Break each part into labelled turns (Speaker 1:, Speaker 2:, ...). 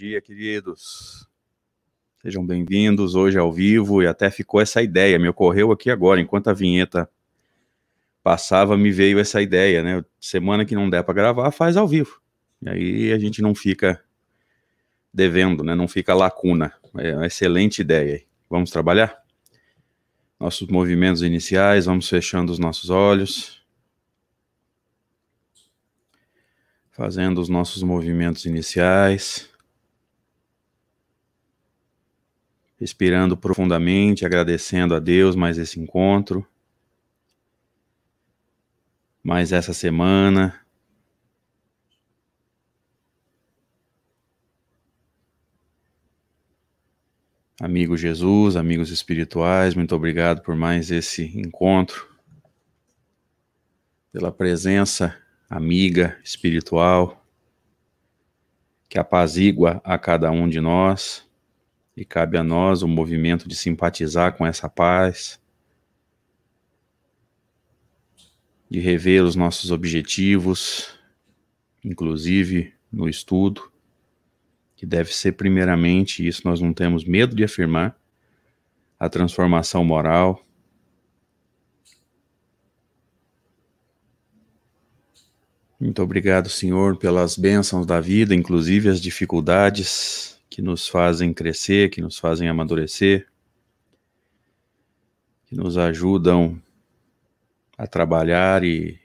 Speaker 1: dia, queridos. Sejam bem-vindos hoje ao vivo e até ficou essa ideia, me ocorreu aqui agora, enquanto a vinheta passava, me veio essa ideia, né? Semana que não der para gravar, faz ao vivo. E aí a gente não fica devendo, né? Não fica lacuna. É uma excelente ideia. Vamos trabalhar? Nossos movimentos iniciais, vamos fechando os nossos olhos. Fazendo os nossos movimentos iniciais. Respirando profundamente, agradecendo a Deus mais esse encontro, mais essa semana. Amigo Jesus, amigos espirituais, muito obrigado por mais esse encontro, pela presença amiga espiritual que apazigua a cada um de nós. E cabe a nós o movimento de simpatizar com essa paz, de rever os nossos objetivos, inclusive no estudo, que deve ser primeiramente, isso nós não temos medo de afirmar, a transformação moral. Muito obrigado, Senhor, pelas bênçãos da vida, inclusive as dificuldades que nos fazem crescer, que nos fazem amadurecer, que nos ajudam a trabalhar e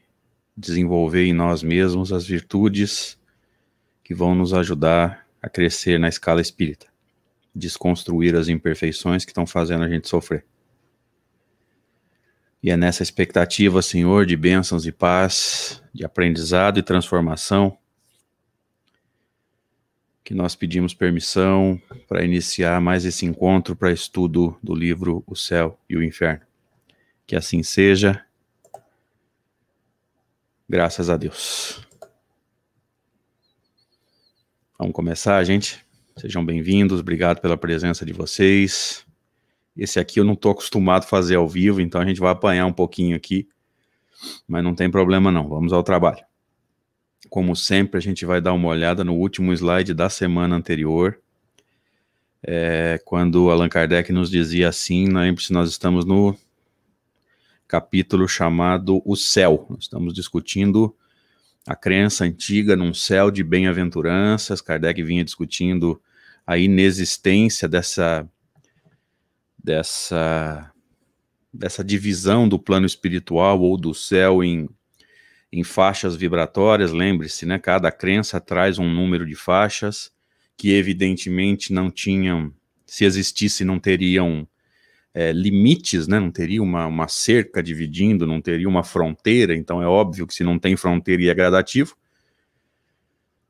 Speaker 1: desenvolver em nós mesmos as virtudes que vão nos ajudar a crescer na escala espírita, desconstruir as imperfeições que estão fazendo a gente sofrer. E é nessa expectativa, Senhor, de bênçãos e paz, de aprendizado e transformação, que nós pedimos permissão para iniciar mais esse encontro para estudo do livro O Céu e o Inferno. Que assim seja. Graças a Deus. Vamos começar, gente? Sejam bem-vindos, obrigado pela presença de vocês. Esse aqui eu não estou acostumado a fazer ao vivo, então a gente vai apanhar um pouquinho aqui, mas não tem problema não, vamos ao trabalho. Como sempre, a gente vai dar uma olhada no último slide da semana anterior, é, quando Allan Kardec nos dizia assim, lembre-se, nós estamos no capítulo chamado O Céu. Nós estamos discutindo a crença antiga num céu de bem-aventuranças. Kardec vinha discutindo a inexistência dessa dessa dessa divisão do plano espiritual ou do céu em em faixas vibratórias, lembre-se, né? Cada crença traz um número de faixas que evidentemente não tinham, se existisse, não teriam é, limites, né? Não teria uma, uma cerca dividindo, não teria uma fronteira. Então é óbvio que se não tem fronteira e é gradativo,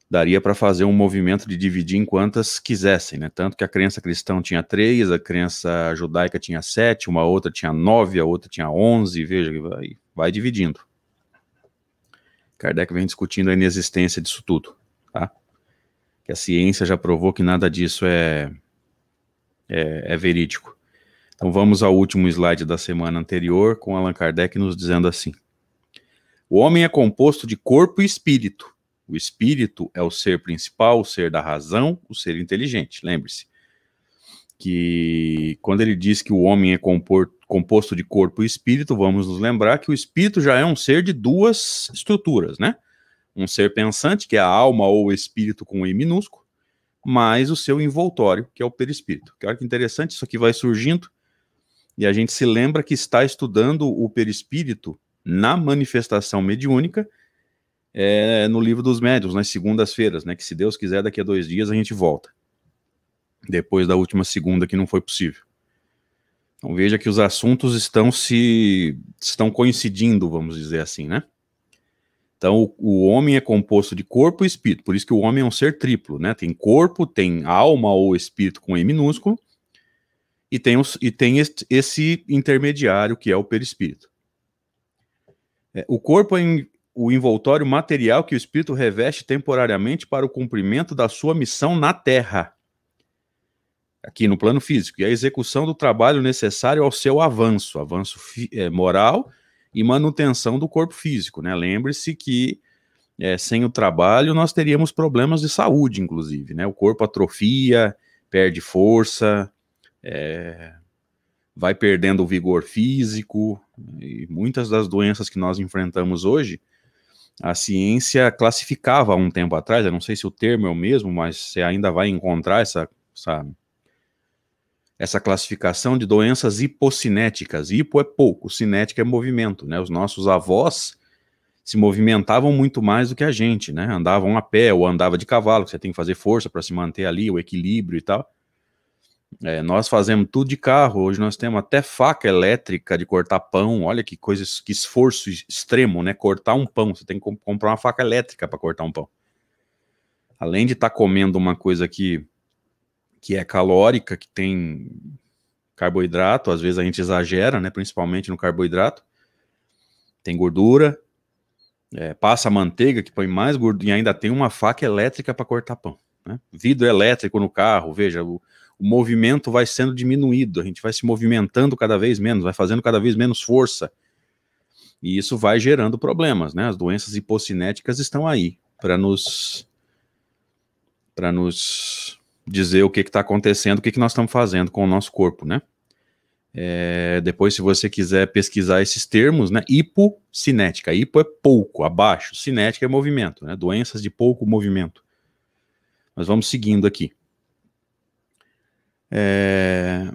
Speaker 1: daria para fazer um movimento de dividir em quantas quisessem, né? Tanto que a crença cristã tinha três, a crença judaica tinha sete, uma outra tinha nove, a outra tinha onze, veja, vai, vai dividindo. Kardec vem discutindo a inexistência disso tudo, tá? Que a ciência já provou que nada disso é, é, é verídico. Então vamos ao último slide da semana anterior, com Allan Kardec nos dizendo assim: O homem é composto de corpo e espírito. O espírito é o ser principal, o ser da razão, o ser inteligente. Lembre-se que quando ele diz que o homem é compor, composto de corpo e espírito, vamos nos lembrar que o espírito já é um ser de duas estruturas, né? Um ser pensante, que é a alma ou espírito com I minúsculo, mais o seu envoltório, que é o perispírito. Que olha que interessante, isso aqui vai surgindo e a gente se lembra que está estudando o perispírito na manifestação mediúnica é, no livro dos médios, nas segundas-feiras, né? Que se Deus quiser, daqui a dois dias a gente volta. Depois da última segunda que não foi possível. Então veja que os assuntos estão se estão coincidindo, vamos dizer assim, né? Então o, o, homem é composto de corpo e espírito, por isso que o homem é um ser triplo, né? Tem corpo, tem alma ou espírito com E minúsculo e tem, os, e tem esse intermediário que é o perispírito. É, o corpo é o envoltório material que o espírito reveste temporariamente para o cumprimento da sua missão na Terra aqui no plano físico, e a execução do trabalho necessário ao seu avanço, avanço é, moral e manutenção do corpo físico, né? Lembre-se que é, sem o trabalho, nós teríamos problemas de saúde, inclusive, né? O corpo atrofia, perde força, é, vai perdendo o vigor físico, e muitas das doenças que nós enfrentamos hoje, a ciência classificava há um tempo atrás, eu não sei se o termo é o mesmo, mas você ainda vai encontrar essa, essa, essa classificação de doenças hipocinéticas. Hipo é pouco, cinética é movimento, né? Os nossos avós se movimentavam muito mais do que a gente, né? Andavam a pé ou andava de cavalo, que você tem que fazer força para se manter ali, o equilíbrio e tal. É, nós fazemos tudo de carro, hoje nós temos até faca elétrica de cortar pão, olha que coisa, que esforço extremo, né? Cortar um pão, você tem que comprar uma faca elétrica para cortar um pão. Além de estar tá comendo uma coisa que, que é calórica, que tem carboidrato, às vezes a gente exagera, né? Principalmente no carboidrato, tem gordura, é, passa manteiga que põe mais gordura e ainda tem uma faca elétrica para cortar pão. Né? Vidro elétrico no carro, veja, o, o, movimento vai sendo diminuído, a gente vai se movimentando cada vez menos, vai fazendo cada vez menos força. E isso vai gerando problemas, né? As doenças hipocinéticas estão aí para nos para nos dizer o que está acontecendo, o que, que nós estamos fazendo com o nosso corpo, né? É, depois, se você quiser pesquisar esses termos, né? Hipocinética. Hipo é pouco, abaixo. Cinética é movimento, né? Doenças de pouco movimento. Mas vamos seguindo aqui. É...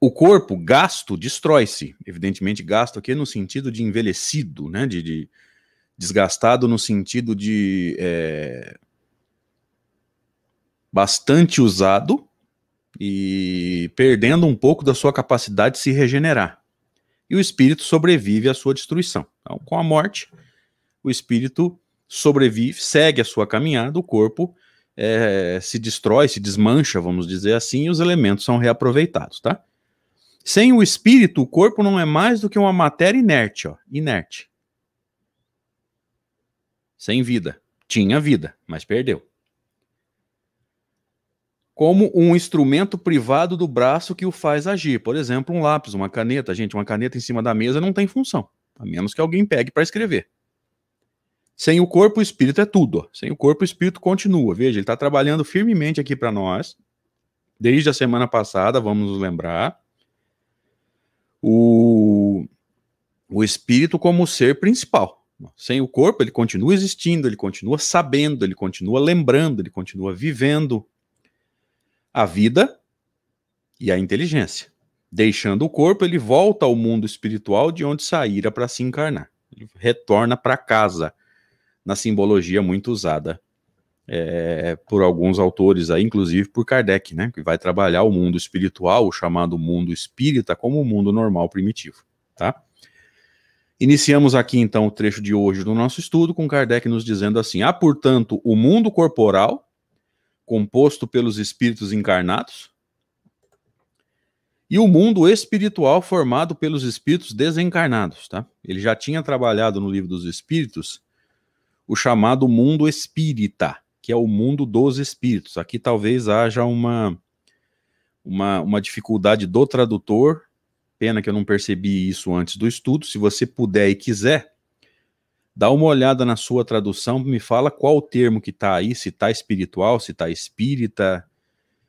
Speaker 1: O corpo gasto destrói-se. Evidentemente, gasto aqui no sentido de envelhecido, né? De, de desgastado no sentido de é... bastante usado e perdendo um pouco da sua capacidade de se regenerar. E o espírito sobrevive à sua destruição. Então, com a morte, o espírito sobrevive, segue a sua caminhada, o corpo é, se destrói, se desmancha, vamos dizer assim, e os elementos são reaproveitados, tá? Sem o espírito, o corpo não é mais do que uma matéria inerte, ó, inerte. Sem vida. Tinha vida, mas perdeu como um instrumento privado do braço que o faz agir. Por exemplo, um lápis, uma caneta. Gente, uma caneta em cima da mesa não tem função, a menos que alguém pegue para escrever. Sem o corpo, o espírito é tudo. Sem o corpo, o espírito continua. Veja, ele está trabalhando firmemente aqui para nós. Desde a semana passada, vamos nos lembrar. O, o espírito como ser principal. Sem o corpo, ele continua existindo, ele continua sabendo, ele continua lembrando, ele continua vivendo, a vida e a inteligência. Deixando o corpo, ele volta ao mundo espiritual de onde saíra para se encarnar. Ele retorna para casa, na simbologia muito usada é, por alguns autores, aí, inclusive por Kardec, né, que vai trabalhar o mundo espiritual, o chamado mundo espírita, como o mundo normal primitivo. Tá? Iniciamos aqui então o trecho de hoje do nosso estudo com Kardec nos dizendo assim: há, portanto, o mundo corporal composto pelos espíritos encarnados, e o mundo espiritual formado pelos espíritos desencarnados, tá? Ele já tinha trabalhado no livro dos espíritos o chamado mundo espírita, que é o mundo dos espíritos. Aqui talvez haja uma uma, uma dificuldade do tradutor, pena que eu não percebi isso antes do estudo. Se você puder e quiser, Dá uma olhada na sua tradução, me fala qual o termo que está aí, se está espiritual, se está espírita,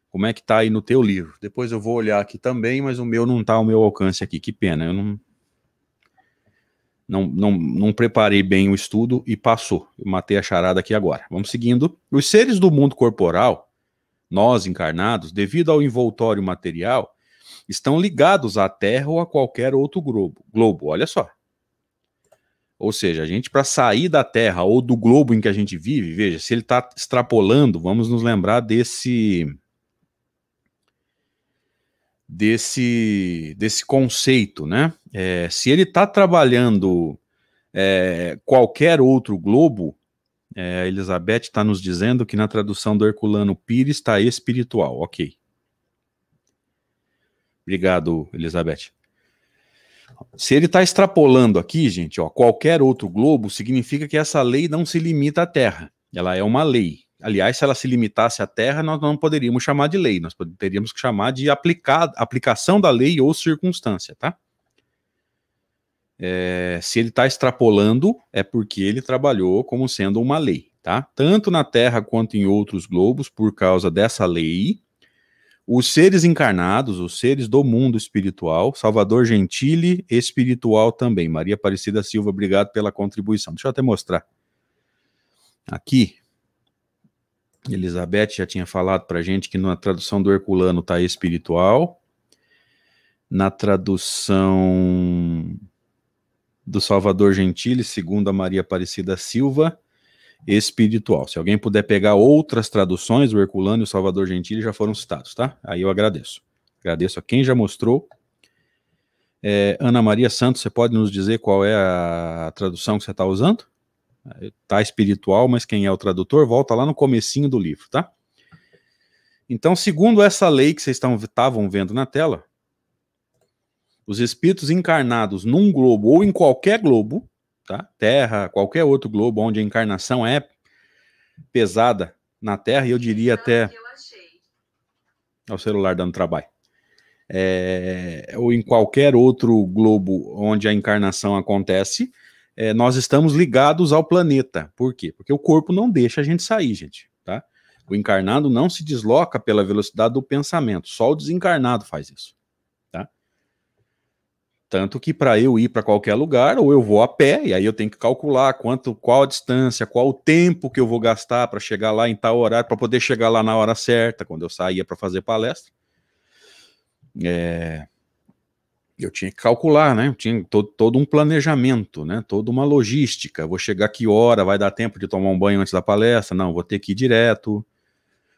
Speaker 1: como é que está aí no teu livro. Depois eu vou olhar aqui também, mas o meu não está ao meu alcance aqui, que pena, eu não, não, não, não preparei bem o estudo e passou, eu matei a charada aqui agora. Vamos seguindo. Os seres do mundo corporal, nós encarnados, devido ao envoltório material, estão ligados à Terra ou a qualquer outro globo. globo. Olha só, ou seja, a gente, para sair da Terra ou do globo em que a gente vive, veja, se ele está extrapolando, vamos nos lembrar desse. Desse, desse conceito, né? É, se ele está trabalhando é, qualquer outro globo, é, a Elizabeth está nos dizendo que na tradução do Herculano Pires está espiritual, ok. Obrigado, Elizabeth. Se ele está extrapolando aqui, gente, ó, qualquer outro globo, significa que essa lei não se limita à Terra. Ela é uma lei. Aliás, se ela se limitasse à Terra, nós não poderíamos chamar de lei, nós teríamos que chamar de aplicar, aplicação da lei ou circunstância, tá? É, se ele está extrapolando, é porque ele trabalhou como sendo uma lei, tá? Tanto na Terra quanto em outros globos, por causa dessa lei, os seres encarnados, os seres do mundo espiritual, Salvador Gentili, espiritual também. Maria Aparecida Silva, obrigado pela contribuição. Deixa eu até mostrar. Aqui, Elizabeth já tinha falado para gente que na tradução do Herculano está espiritual. Na tradução do Salvador Gentili, segundo a Maria Aparecida Silva, espiritual. Se alguém puder pegar outras traduções, o Herculano e o Salvador Gentili já foram citados, tá? Aí eu agradeço. Agradeço a quem já mostrou. É, Ana Maria Santos, você pode nos dizer qual é a tradução que você está usando? Tá espiritual, mas quem é o tradutor? Volta lá no comecinho do livro, tá? Então, segundo essa lei que vocês estavam vendo na tela, os espíritos encarnados num globo ou em qualquer globo, tá? Terra, qualquer outro globo onde a encarnação é pesada na Terra, e eu diria até. É o celular dando trabalho. É, ou em qualquer outro globo onde a encarnação acontece, é, nós estamos ligados ao planeta. Por quê? Porque o corpo não deixa a gente sair, gente. Tá? O encarnado não se desloca pela velocidade do pensamento, só o desencarnado faz isso. Tanto que para eu ir para qualquer lugar, ou eu vou a pé, e aí eu tenho que calcular quanto, qual a distância, qual o tempo que eu vou gastar para chegar lá em tal horário, para poder chegar lá na hora certa, quando eu saía para fazer palestra. É, eu tinha que calcular, né? Eu tinha todo, todo um planejamento, né? Toda uma logística. Vou chegar que hora, vai dar tempo de tomar um banho antes da palestra? Não, vou ter que ir direto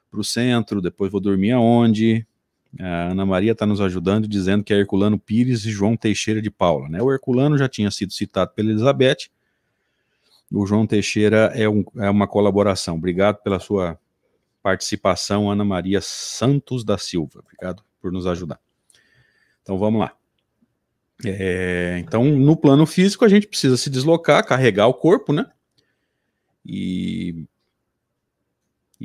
Speaker 1: para o centro, depois vou dormir aonde? A Ana Maria está nos ajudando, dizendo que é Herculano Pires e João Teixeira de Paula. Né? O Herculano já tinha sido citado pela Elizabeth. O João Teixeira é, um, é uma colaboração. Obrigado pela sua participação, Ana Maria Santos da Silva. Obrigado por nos ajudar. Então vamos lá. É, então, no plano físico, a gente precisa se deslocar, carregar o corpo, né? E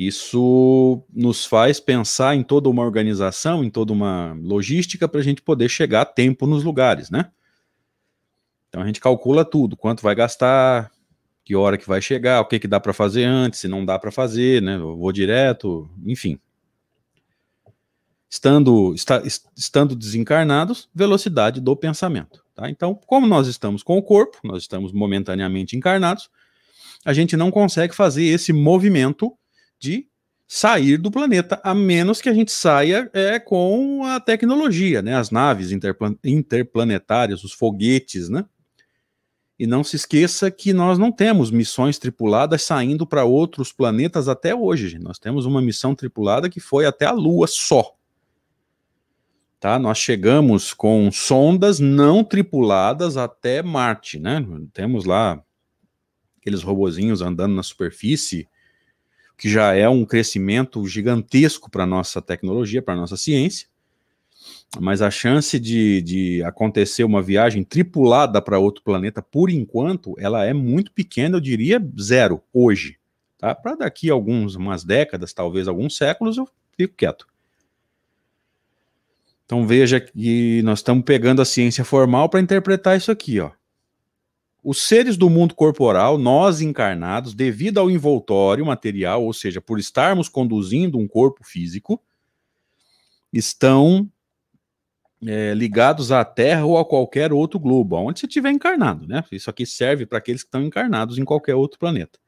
Speaker 1: isso nos faz pensar em toda uma organização, em toda uma logística para a gente poder chegar a tempo nos lugares, né? Então a gente calcula tudo, quanto vai gastar, que hora que vai chegar, o que, que dá para fazer antes, se não dá para fazer, né? Eu vou direto, enfim. Estando, está, estando desencarnados, velocidade do pensamento. Tá? Então, como nós estamos com o corpo, nós estamos momentaneamente encarnados, a gente não consegue fazer esse movimento de sair do planeta, a menos que a gente saia é, com a tecnologia, né? As naves interplan interplanetárias, os foguetes, né? E não se esqueça que nós não temos missões tripuladas saindo para outros planetas até hoje. Nós temos uma missão tripulada que foi até a Lua só. Tá? Nós chegamos com sondas não tripuladas até Marte, né? Temos lá aqueles robozinhos andando na superfície, que já é um crescimento gigantesco para a nossa tecnologia, para a nossa ciência, mas a chance de, de acontecer uma viagem tripulada para outro planeta, por enquanto, ela é muito pequena, eu diria zero, hoje. Tá? Para daqui a alguns, umas décadas, talvez alguns séculos, eu fico quieto. Então veja que nós estamos pegando a ciência formal para interpretar isso aqui, ó. Os seres do mundo corporal, nós encarnados, devido ao envoltório material, ou seja, por estarmos conduzindo um corpo físico, estão é, ligados à Terra ou a qualquer outro globo, onde você estiver encarnado, né? Isso aqui serve para aqueles que estão encarnados em qualquer outro planeta.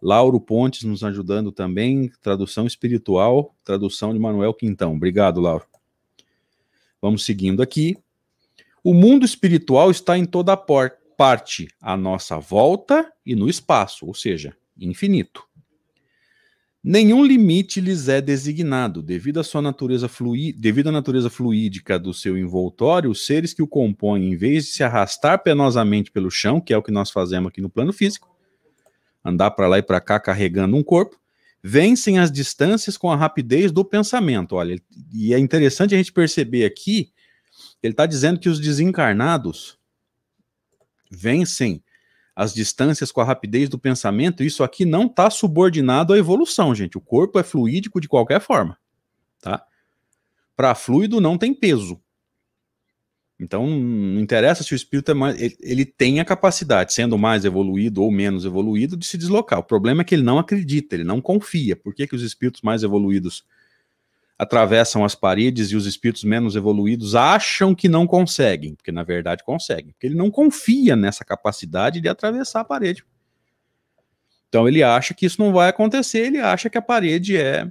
Speaker 1: Lauro Pontes nos ajudando também, tradução espiritual, tradução de Manuel Quintão. Obrigado, Lauro. Vamos seguindo aqui. O mundo espiritual está em toda a porta parte à nossa volta e no espaço, ou seja, infinito. Nenhum limite lhes é designado, devido à sua natureza flui... devido à natureza fluídica do seu envoltório, os seres que o compõem, em vez de se arrastar penosamente pelo chão, que é o que nós fazemos aqui no plano físico, andar para lá e para cá carregando um corpo, vencem as distâncias com a rapidez do pensamento. Olha, e é interessante a gente perceber aqui, ele está dizendo que os desencarnados, vencem as distâncias com a rapidez do pensamento, isso aqui não está subordinado à evolução, gente. O corpo é fluídico de qualquer forma, tá? Para fluido não tem peso. Então, não interessa se o espírito é mais. Ele, ele, tem a capacidade, sendo mais evoluído ou menos evoluído, de se deslocar. O problema é que ele não acredita, ele não confia. Por que, que os espíritos mais evoluídos atravessam as paredes e os espíritos menos evoluídos acham que não conseguem? Porque, na verdade, conseguem. Porque ele não confia nessa capacidade de atravessar a parede. Então, ele acha que isso não vai acontecer, ele acha que a parede é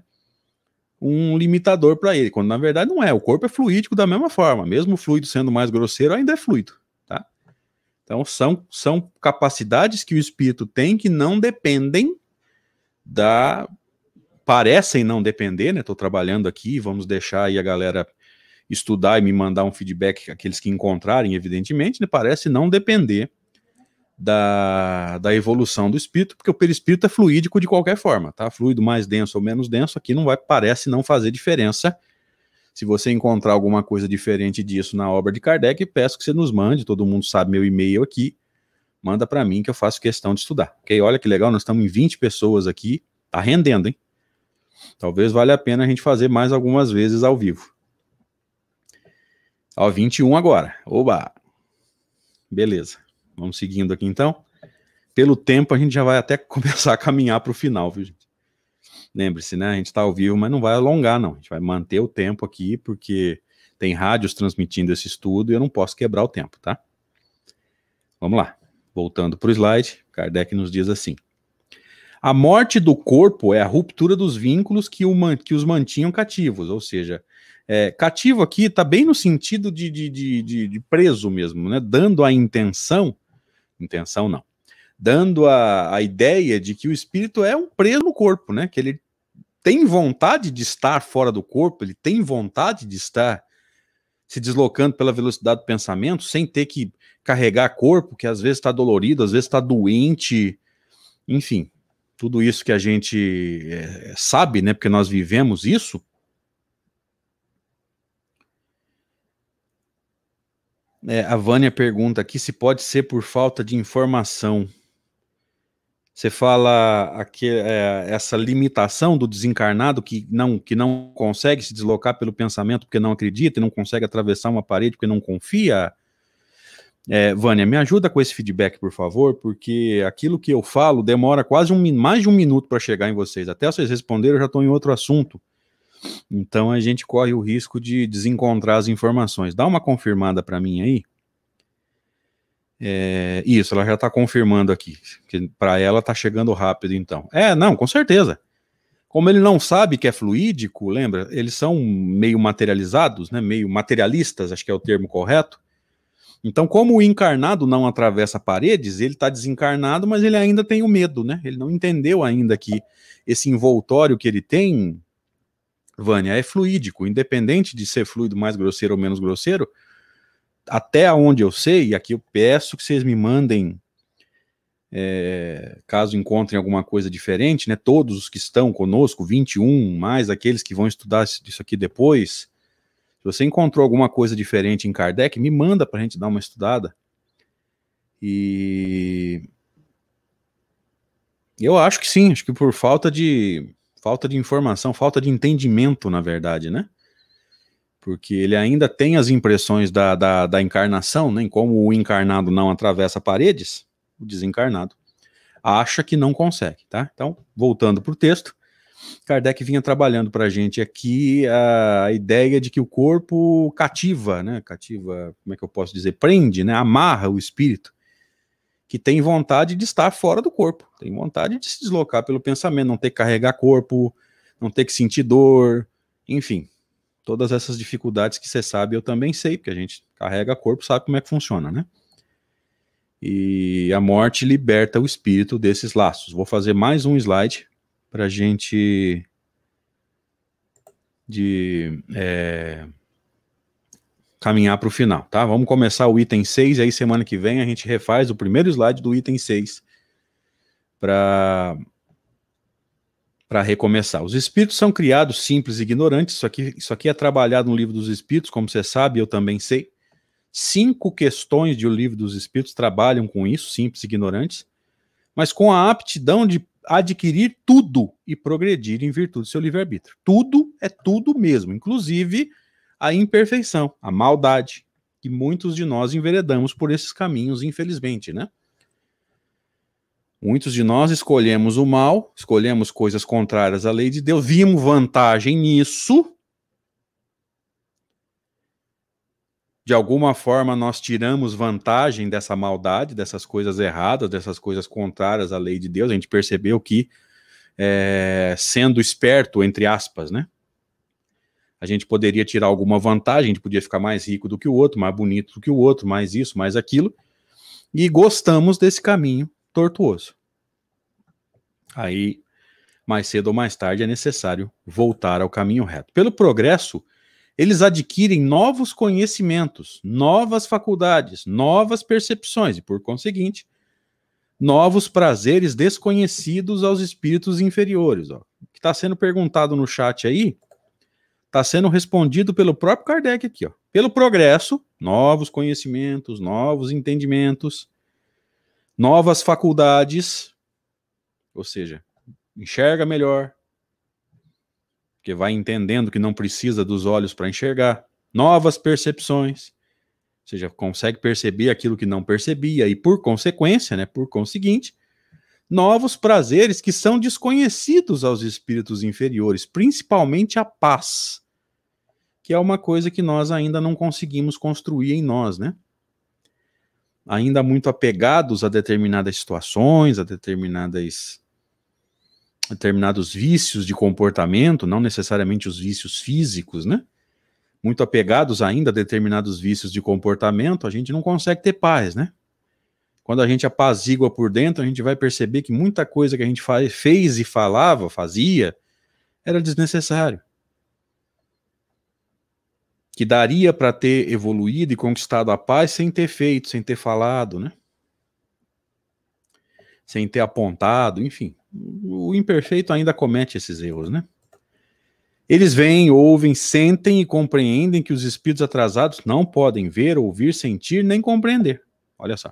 Speaker 1: um limitador para ele, quando na verdade não é. O corpo é fluídico da mesma forma, mesmo o fluido sendo mais grosseiro, ainda é fluido, tá? Então são, são capacidades que o espírito tem que não dependem da parecem não depender, né? Estou trabalhando aqui, vamos deixar aí a galera estudar e me mandar um feedback, aqueles que encontrarem, evidentemente, né? Parece não depender da, da evolução do espírito, porque o perispírito é fluídico de qualquer forma, tá? Fluido mais denso ou menos denso, aqui não vai, parece não fazer diferença. Se você encontrar alguma coisa diferente disso na obra de Kardec, peço que você nos mande, todo mundo sabe meu e-mail aqui, manda para mim que eu faço questão de estudar, ok? Olha que legal, nós estamos em 20 pessoas aqui, tá rendendo, hein? Talvez valha a pena a gente fazer mais algumas vezes ao vivo. Ó, 21 agora. Oba! Beleza. Vamos seguindo aqui então. Pelo tempo, a gente já vai até começar a caminhar para o final, viu, gente? Lembre-se, né? A gente está ao vivo, mas não vai alongar, não. A gente vai manter o tempo aqui, porque tem rádios transmitindo esse estudo e eu não posso quebrar o tempo, tá? Vamos lá. Voltando para o slide, Kardec nos diz assim: A morte do corpo é a ruptura dos vínculos que, o, que os mantinham cativos, ou seja, é, cativo aqui está bem no sentido de, de, de, de, preso mesmo, né? Dando a intenção intenção não, dando a, a ideia de que o espírito é um preso no corpo, né? Que ele tem vontade de estar fora do corpo, ele tem vontade de estar se deslocando pela velocidade do pensamento, sem ter que carregar corpo, que às vezes está dolorido, às vezes está doente, enfim, tudo isso que a gente é, sabe, né? Porque nós vivemos isso, É, a Vânia pergunta aqui se pode ser por falta de informação. Você fala aqui é, essa limitação do desencarnado que não, que não consegue se deslocar pelo pensamento porque não acredita e não consegue atravessar uma parede porque não confia. É, Vânia, me ajuda com esse feedback, por favor, porque aquilo que eu falo demora quase um, mais de um minuto para chegar em vocês. Até vocês responderem, eu já estou em outro assunto. Então a gente corre o risco de desencontrar as informações. Dá uma confirmada para mim aí. É, isso, ela já está confirmando aqui. Para ela está chegando rápido, então. É, não, com certeza. Como ele não sabe que é fluídico, lembra? Eles são meio materializados, né? Meio materialistas, acho que é o termo correto. Então, como o encarnado não atravessa paredes, ele está desencarnado, mas ele ainda tem o medo, né? Ele não entendeu ainda que esse envoltório que ele tem Vânia, é fluídico, independente de ser fluido mais grosseiro ou menos grosseiro, até onde eu sei, e aqui eu peço que vocês me mandem, é, caso encontrem alguma coisa diferente, né? Todos os que estão conosco, 21, mais aqueles que vão estudar isso aqui depois. Você encontrou alguma coisa diferente em Kardec, me manda para a gente dar uma estudada. E eu acho que sim, acho que por falta de falta de informação, falta de entendimento, na verdade, né? Porque ele ainda tem as impressões da, da, da encarnação, né? Como o encarnado não atravessa paredes, o desencarnado acha que não consegue, tá? Então, voltando para o texto, Kardec vinha trabalhando para a gente aqui a ideia de que o corpo cativa, né? Cativa, como é que eu posso dizer? Prende, né? Amarra o espírito que tem vontade de estar fora do corpo, tem vontade de se deslocar pelo pensamento, não ter que carregar corpo, não ter que sentir dor, enfim, todas essas dificuldades que você sabe, eu também sei, porque a gente carrega corpo, sabe como é que funciona, né? E a morte liberta o espírito desses laços. Vou fazer mais um slide para a gente de é, caminhar para o final, tá? Vamos começar o item 6 e aí semana que vem a gente refaz o primeiro slide do item 6 para para recomeçar. Os espíritos são criados simples e ignorantes. Isso aqui, isso aqui é trabalhado no livro dos espíritos, como você sabe, eu também sei. Cinco questões de O Livro dos Espíritos trabalham com isso, simples e ignorantes, mas com a aptidão de adquirir tudo e progredir em virtude do seu livre-arbítrio. Tudo é tudo mesmo, inclusive a imperfeição, a maldade, que muitos de nós enveredamos por esses caminhos, infelizmente, né? Muitos de nós escolhemos o mal, escolhemos coisas contrárias à lei de Deus, vimos vantagem nisso. De alguma forma, nós tiramos vantagem dessa maldade, dessas coisas erradas, dessas coisas contrárias à lei de Deus. A gente percebeu que, é, sendo esperto, entre aspas, né? A gente poderia tirar alguma vantagem, a gente podia ficar mais rico do que o outro, mais bonito do que o outro, mais isso, mais aquilo. E gostamos desse caminho tortuoso. Aí, mais cedo ou mais tarde, é necessário voltar ao caminho reto. Pelo progresso, eles adquirem novos conhecimentos, novas faculdades, novas percepções e, por conseguinte, novos prazeres desconhecidos aos espíritos inferiores. Ó. O que está sendo perguntado no chat aí está sendo respondido pelo próprio Kardec aqui. Ó. Pelo progresso, novos conhecimentos, novos entendimentos, novas faculdades, ou seja, enxerga melhor, porque vai entendendo que não precisa dos olhos para enxergar, novas percepções, ou seja, consegue perceber aquilo que não percebia e por consequência, né, por conseguinte, novos prazeres que são desconhecidos aos espíritos inferiores, principalmente a paz, que é uma coisa que nós ainda não conseguimos construir em nós, né? ainda muito apegados a determinadas situações, a determinadas determinados vícios de comportamento, não necessariamente os vícios físicos, né? Muito apegados ainda a determinados vícios de comportamento, a gente não consegue ter paz, né? Quando a gente apazigua por dentro, a gente vai perceber que muita coisa que a gente faz, fez e falava, fazia, era desnecessário que daria para ter evoluído e conquistado a paz sem ter feito, sem ter falado, né? Sem ter apontado, enfim. O imperfeito ainda comete esses erros, né? Eles veem, ouvem, sentem e compreendem que os espíritos atrasados não podem ver, ouvir, sentir nem compreender. Olha só.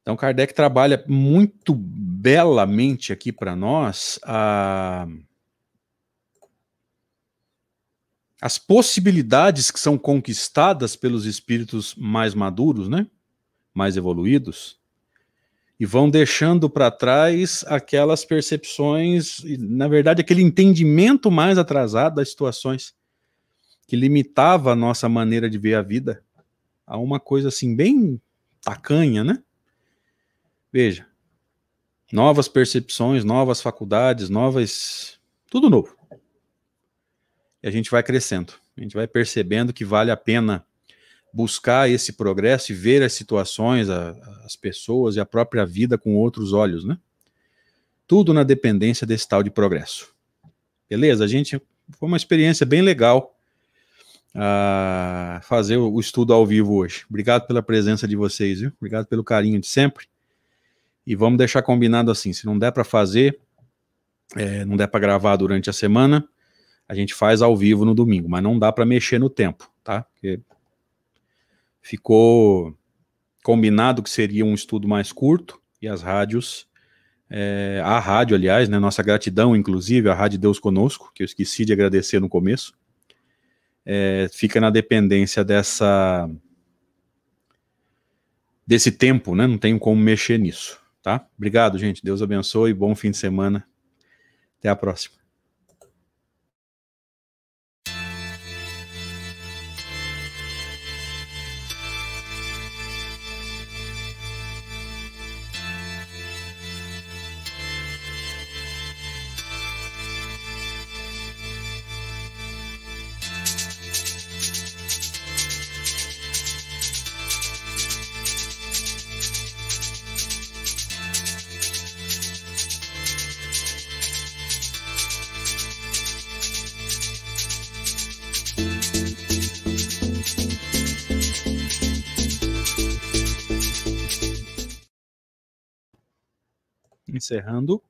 Speaker 1: Então, Kardec trabalha muito belamente aqui para nós a. as possibilidades que são conquistadas pelos espíritos mais maduros, né? Mais evoluídos, e vão deixando para trás aquelas percepções, na verdade, aquele entendimento mais atrasado das situações que limitava a nossa maneira de ver a vida a uma coisa assim bem tacanha, né? Veja, novas percepções, novas faculdades, novas tudo novo e a gente vai crescendo. A gente vai percebendo que vale a pena buscar esse progresso e ver as situações, a, as pessoas e a própria vida com outros olhos, né? Tudo na dependência desse tal de progresso. Beleza? A gente foi uma experiência bem legal uh, fazer o, o estudo ao vivo hoje. Obrigado pela presença de vocês, viu? Obrigado pelo carinho de sempre. E vamos deixar combinado assim, se não der para fazer, é, não der para gravar durante a semana, a gente faz ao vivo no domingo, mas não dá para mexer no tempo, tá? Porque ficou combinado que seria um estudo mais curto e as rádios, é, a rádio, aliás, né, nossa gratidão, inclusive, a Rádio Deus Conosco, que eu esqueci de agradecer no começo, é, fica na dependência dessa desse tempo, né? Não tenho como mexer nisso, tá? Obrigado, gente. Deus abençoe. Bom fim de semana. Até a próxima. Encerrando